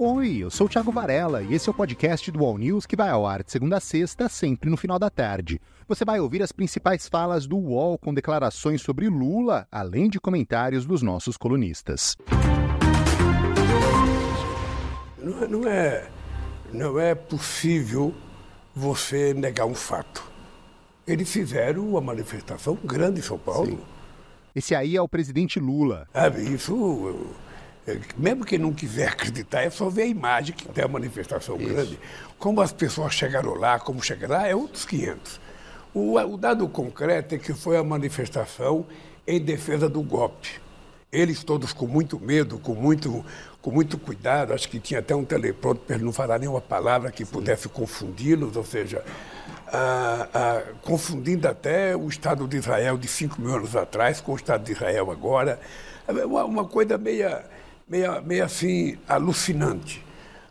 Oi, eu sou o Thiago Varela e esse é o podcast do All News que vai ao ar de segunda a sexta, sempre no final da tarde. Você vai ouvir as principais falas do UOL com declarações sobre Lula, além de comentários dos nossos colunistas. Não, é, não é, não é possível você negar um fato. Eles fizeram uma manifestação grande em São Paulo. Sim. Esse aí é o presidente Lula. É, isso mesmo quem não quiser acreditar, é só ver a imagem que tem a manifestação Isso. grande. Como as pessoas chegaram lá, como chegaram lá, é outros 500. O, o dado concreto é que foi a manifestação em defesa do golpe. Eles todos com muito medo, com muito, com muito cuidado, acho que tinha até um telepronto para ele não falar nenhuma palavra que pudesse confundi-los, ou seja, ah, ah, confundindo até o Estado de Israel de 5 mil anos atrás com o Estado de Israel agora. É uma, uma coisa meia meio, meio assim alucinante.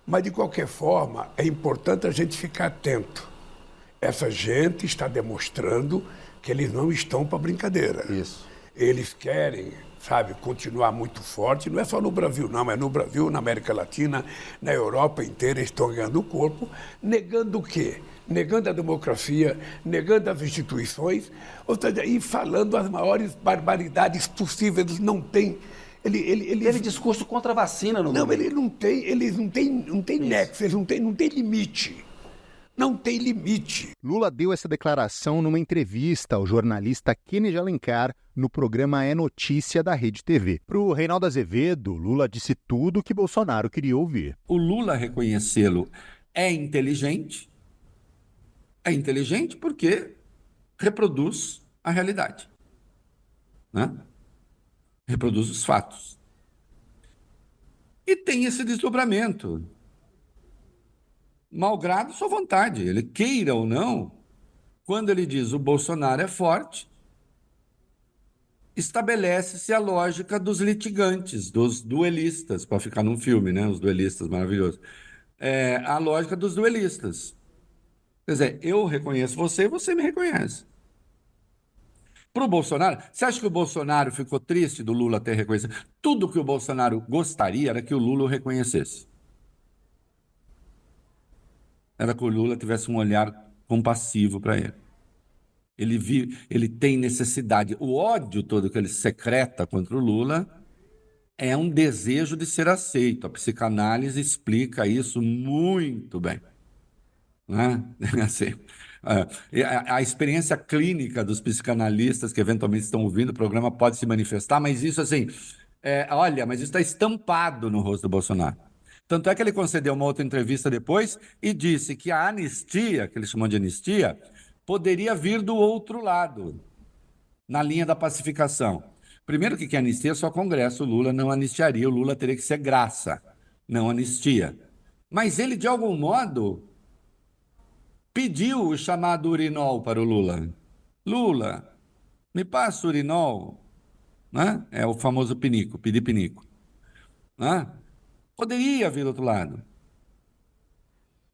Mas, de qualquer forma, é importante a gente ficar atento. Essa gente está demonstrando que eles não estão para brincadeira. Isso. Eles querem, sabe, continuar muito forte. Não é só no Brasil, não. É no Brasil, na América Latina, na Europa inteira, eles estão ganhando o corpo. Negando o quê? Negando a democracia, negando as instituições, ou seja, e falando as maiores barbaridades possíveis. Eles não têm ele, ele, ele teve discurso contra a vacina no Não, ele não tem, eles não tem, não tem nexo, eles não tem, não tem limite. Não tem limite. Lula deu essa declaração numa entrevista ao jornalista Kennedy Alencar no programa É Notícia da Rede TV. Para o Reinaldo Azevedo, Lula disse tudo o que Bolsonaro queria ouvir. O Lula reconhecê-lo é inteligente. É inteligente porque reproduz a realidade. Né? Reproduz os fatos. E tem esse desdobramento. Malgrado sua vontade, ele queira ou não, quando ele diz o Bolsonaro é forte, estabelece-se a lógica dos litigantes, dos duelistas, para ficar num filme, né? Os duelistas maravilhosos. É, a lógica dos duelistas. Quer dizer, eu reconheço você e você me reconhece. Para o Bolsonaro, você acha que o Bolsonaro ficou triste do Lula ter reconhecido? Tudo que o Bolsonaro gostaria era que o Lula o reconhecesse. Era que o Lula tivesse um olhar compassivo para ele. Ele, vive, ele tem necessidade. O ódio todo que ele secreta contra o Lula é um desejo de ser aceito. A psicanálise explica isso muito bem. Né? Assim, a, a, experiência clínica dos psicanalistas que eventualmente estão ouvindo o programa pode se manifestar, mas isso assim, é, olha, mas isso está estampado no rosto do Bolsonaro. Tanto é que ele concedeu uma outra entrevista depois e disse que a anistia, que ele chamou de anistia, poderia vir do outro lado, na linha da pacificação. Primeiro que que anistia só Congresso, o Lula não anistiaria, o Lula teria que ser graça, não anistia. Mas ele, de algum modo, pediu o chamado urinol para o Lula. Lula, me passa o urinol. Né? É o famoso pinico, pedir pinico. Né? Poderia vir do outro lado.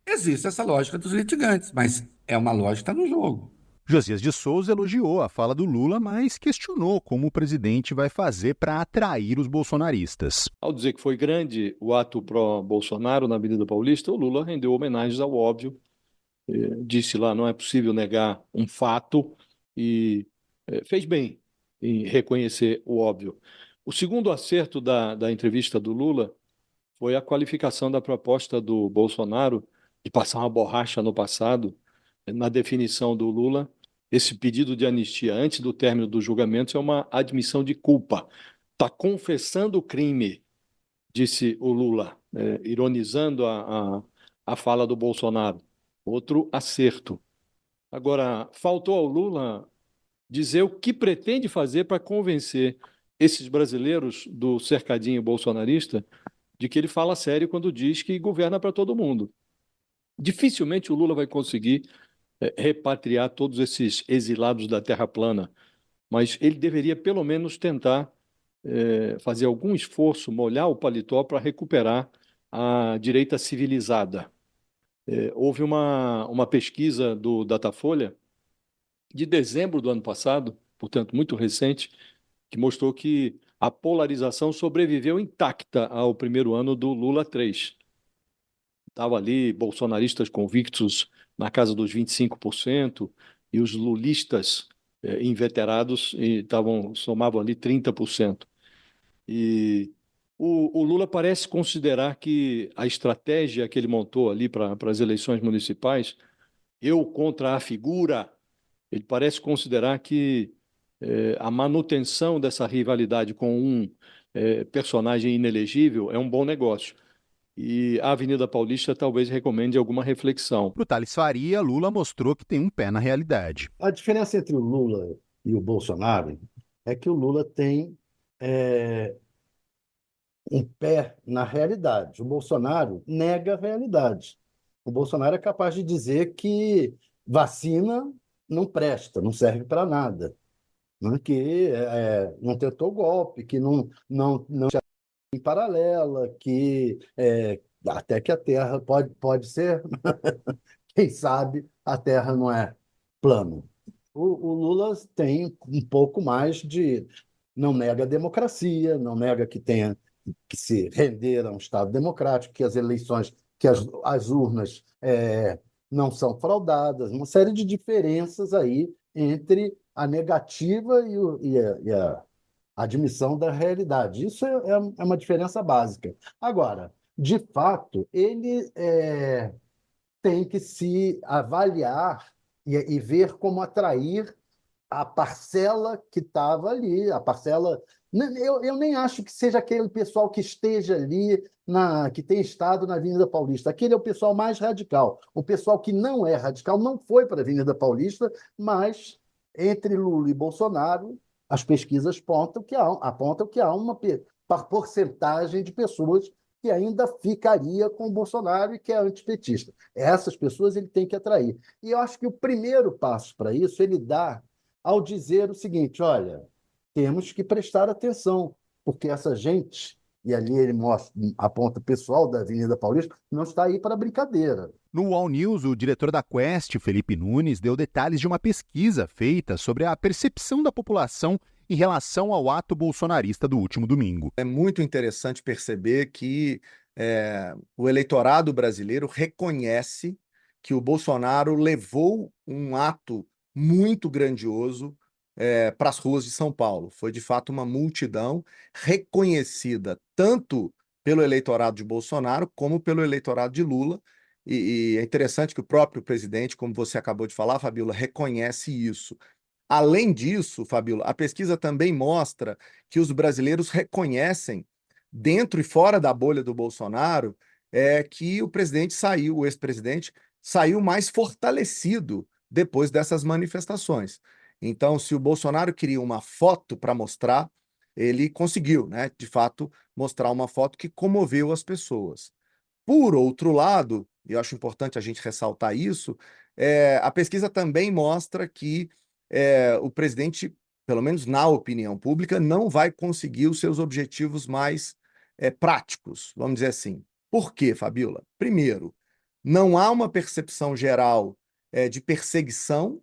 Existe essa lógica dos litigantes, mas é uma lógica no jogo. Josias de Souza elogiou a fala do Lula, mas questionou como o presidente vai fazer para atrair os bolsonaristas. Ao dizer que foi grande o ato pró-Bolsonaro na Avenida Paulista, o Lula rendeu homenagens ao óbvio disse lá, não é possível negar um fato e é, fez bem em reconhecer o óbvio. O segundo acerto da, da entrevista do Lula foi a qualificação da proposta do Bolsonaro de passar uma borracha no passado, na definição do Lula, esse pedido de anistia antes do término do julgamento é uma admissão de culpa. Está confessando o crime, disse o Lula, é, ironizando a, a, a fala do Bolsonaro outro acerto. Agora, faltou ao Lula dizer o que pretende fazer para convencer esses brasileiros do cercadinho bolsonarista de que ele fala sério quando diz que governa para todo mundo. Dificilmente o Lula vai conseguir é, repatriar todos esses exilados da Terra plana, mas ele deveria pelo menos tentar é, fazer algum esforço, molhar o paletó para recuperar a direita civilizada. É, houve uma, uma pesquisa do Datafolha de dezembro do ano passado, portanto, muito recente, que mostrou que a polarização sobreviveu intacta ao primeiro ano do Lula 3. estava ali bolsonaristas convictos na casa dos 25% e os lulistas eh, inveterados estavam somavam ali 30%. E o, o, Lula parece considerar que a estratégia que ele montou ali para as eleições municipais, eu contra a figura, ele parece considerar que eh, a manutenção dessa rivalidade com um eh, personagem inelegível é um bom negócio. E a Avenida Paulista talvez recomende alguma reflexão. Para o Thales Faria, Lula mostrou que tem um pé na realidade. A diferença entre o Lula e o Bolsonaro é que o Lula tem é, um pé na realidade. O Bolsonaro nega a realidade. O Bolsonaro é capaz de dizer que vacina não presta, não serve para nada, né? que é, não tentou golpe, que não, não, não em paralela, que é, até que a Terra pode, pode ser, quem sabe, a Terra não é plano. O, o Lula tem um pouco mais de. Não nega a democracia, não nega que tenha que se render a um Estado democrático, que as eleições, que as, as urnas é, não são fraudadas, uma série de diferenças aí entre a negativa e, o, e, a, e a, admissão da realidade. Isso é, é, é uma diferença básica. Agora, de fato, ele é, tem que se avaliar e, e ver como atrair a parcela que estava ali, a parcela. Eu, eu nem acho que seja aquele pessoal que esteja ali, na, que tem estado na Avenida Paulista. Aquele é o pessoal mais radical. O pessoal que não é radical não foi para a Avenida Paulista, mas entre Lula e Bolsonaro, as pesquisas apontam que há, apontam que há uma porcentagem de pessoas que ainda ficaria com o Bolsonaro e que é antipetista. Essas pessoas ele tem que atrair. E eu acho que o primeiro passo para isso ele dá ao dizer o seguinte: olha, temos que prestar atenção, porque essa gente, e ali ele mostra, aponta o pessoal da Avenida Paulista, não está aí para brincadeira. No All News, o diretor da Quest, Felipe Nunes, deu detalhes de uma pesquisa feita sobre a percepção da população em relação ao ato bolsonarista do último domingo. É muito interessante perceber que é, o eleitorado brasileiro reconhece que o Bolsonaro levou um ato muito grandioso é, para as ruas de São Paulo. Foi de fato uma multidão reconhecida tanto pelo eleitorado de Bolsonaro como pelo eleitorado de Lula. E, e, é interessante que o próprio presidente, como você acabou de falar, Fabiola, reconhece isso. Além disso, Fabiola, a pesquisa também mostra que os brasileiros reconhecem, dentro e fora da bolha do Bolsonaro, é que o presidente saiu, o ex-presidente saiu mais fortalecido depois dessas manifestações. Então, se o Bolsonaro queria uma foto para mostrar, ele conseguiu, né, de fato, mostrar uma foto que comoveu as pessoas. Por outro lado, e eu acho importante a gente ressaltar isso, é, a pesquisa também mostra que é, o presidente, pelo menos na opinião pública, não vai conseguir os seus objetivos mais é, práticos, vamos dizer assim. Por quê, Fabiola? Primeiro, não há uma percepção geral é, de perseguição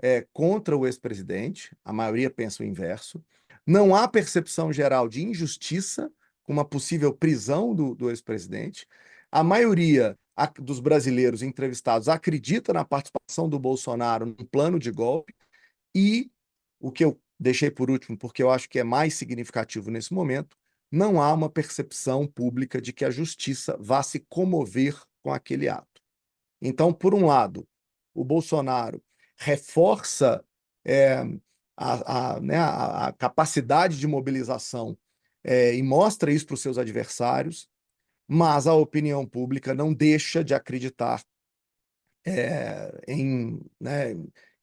é, contra o ex-presidente, a maioria pensa o inverso. Não há percepção geral de injustiça com uma possível prisão do, do ex-presidente. A maioria dos brasileiros entrevistados acredita na participação do Bolsonaro no plano de golpe. E o que eu deixei por último, porque eu acho que é mais significativo nesse momento, não há uma percepção pública de que a justiça vá se comover com aquele ato. Então, por um lado, o Bolsonaro reforça é, a, a, né, a, capacidade de mobilização é, e mostra isso para os seus adversários, mas a opinião pública não deixa de acreditar é, em, né,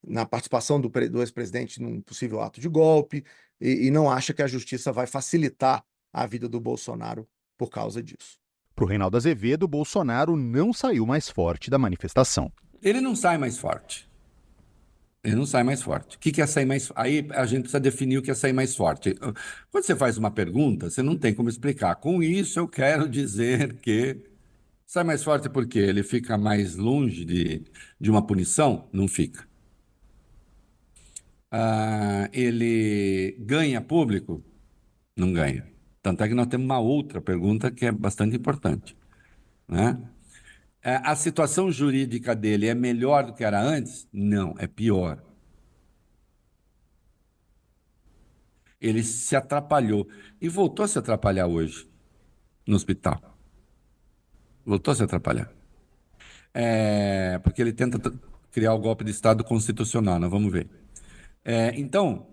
na participação do, do ex-presidente num possível ato de golpe e, e não acha que a justiça vai facilitar a vida do Bolsonaro por causa disso. Para o Reinaldo Azevedo, Bolsonaro não saiu mais forte da manifestação ele não sai mais forte. Ele não sai mais forte. O que é sair mais Aí a gente precisa definir o que é sair mais forte. Quando você faz uma pergunta, você não tem como explicar. Com isso, eu quero dizer que sai mais forte porque ele fica mais longe de, de uma punição? Não fica. Ah, ele ganha público? Não ganha. Tanto é que nós temos uma outra pergunta que é bastante importante. Né? É, a situação jurídica dele é melhor do que era antes? Não, é pior. Ele se atrapalhou e voltou a se atrapalhar hoje no hospital. Voltou a se atrapalhar. É, porque ele tenta criar o golpe de Estado constitucional, nós vamos ver. É, então,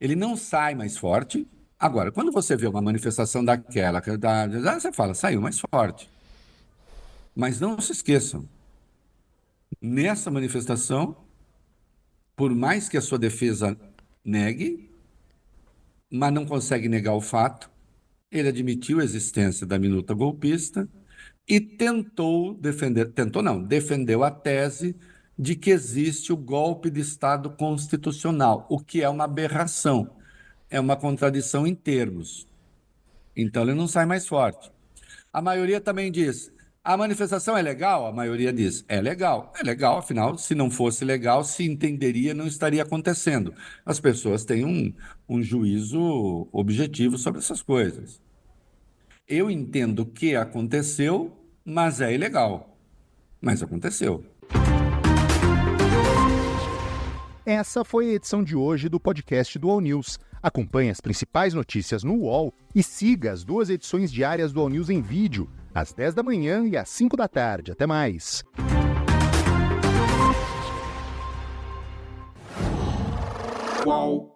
ele não sai mais forte. Agora, quando você vê uma manifestação daquela, da, você fala, saiu mais forte. Mas não se esqueçam, nessa manifestação, por mais que a sua defesa negue, mas não consegue negar o fato, ele admitiu a existência da minuta golpista e tentou defender, tentou não, defendeu a tese de que existe o golpe de Estado constitucional, o que é uma aberração, é uma contradição em termos. Então ele não sai mais forte. A maioria também diz: a manifestação é legal? A maioria diz: é legal. É legal, afinal, se não fosse legal, se entenderia, não estaria acontecendo. As pessoas têm um, um juízo objetivo sobre essas coisas. Eu entendo que aconteceu, mas é ilegal. Mas aconteceu. Essa foi a edição de hoje do podcast do All News. Acompanhe as principais notícias no UOL e siga as duas edições diárias do All News em vídeo às 10 da manhã e às 5 da tarde. Até mais. Qual?